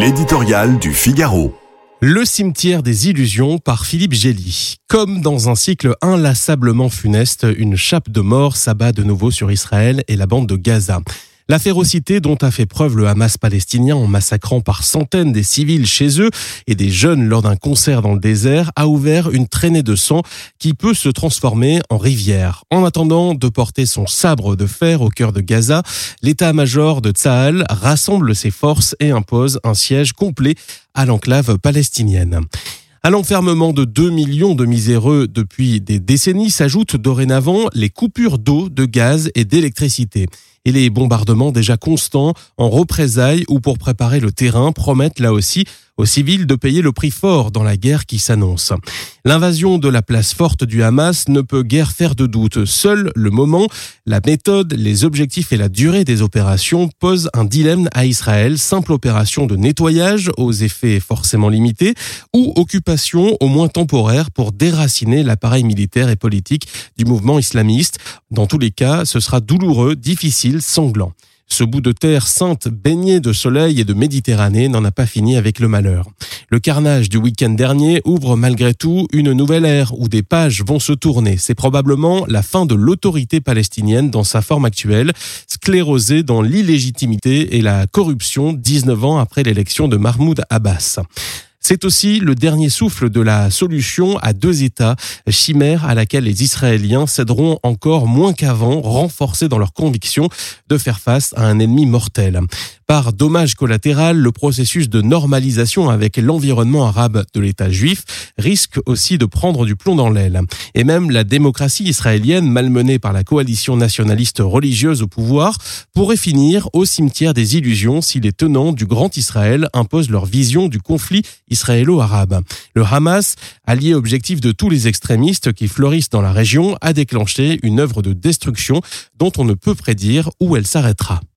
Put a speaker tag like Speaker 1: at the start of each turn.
Speaker 1: L'éditorial du Figaro.
Speaker 2: Le cimetière des illusions par Philippe Gély. Comme dans un cycle inlassablement funeste, une chape de mort s'abat de nouveau sur Israël et la bande de Gaza. La férocité dont a fait preuve le Hamas palestinien en massacrant par centaines des civils chez eux et des jeunes lors d'un concert dans le désert a ouvert une traînée de sang qui peut se transformer en rivière. En attendant de porter son sabre de fer au cœur de Gaza, l'état-major de Tsahal rassemble ses forces et impose un siège complet à l'enclave palestinienne. À l'enfermement de 2 millions de miséreux depuis des décennies s'ajoutent dorénavant les coupures d'eau, de gaz et d'électricité et les bombardements déjà constants en représailles ou pour préparer le terrain promettent là aussi aux civils de payer le prix fort dans la guerre qui s'annonce. L'invasion de la place forte du Hamas ne peut guère faire de doute. Seul le moment, la méthode, les objectifs et la durée des opérations posent un dilemme à Israël. Simple opération de nettoyage aux effets forcément limités ou occupation au moins temporaire pour déraciner l'appareil militaire et politique du mouvement islamiste. Dans tous les cas, ce sera douloureux, difficile, sanglant. Ce bout de terre sainte baigné de soleil et de Méditerranée n'en a pas fini avec le malheur. Le carnage du week-end dernier ouvre malgré tout une nouvelle ère où des pages vont se tourner. C'est probablement la fin de l'autorité palestinienne dans sa forme actuelle, sclérosée dans l'illégitimité et la corruption 19 ans après l'élection de Mahmoud Abbas. C'est aussi le dernier souffle de la solution à deux États, chimère à laquelle les Israéliens céderont encore moins qu'avant, renforcés dans leur conviction de faire face à un ennemi mortel. Par dommage collatéral, le processus de normalisation avec l'environnement arabe de l'État juif risque aussi de prendre du plomb dans l'aile. Et même la démocratie israélienne, malmenée par la coalition nationaliste religieuse au pouvoir, pourrait finir au cimetière des illusions si les tenants du Grand Israël imposent leur vision du conflit israélo-arabe. Le Hamas, allié objectif de tous les extrémistes qui fleurissent dans la région, a déclenché une œuvre de destruction dont on ne peut prédire où elle s'arrêtera.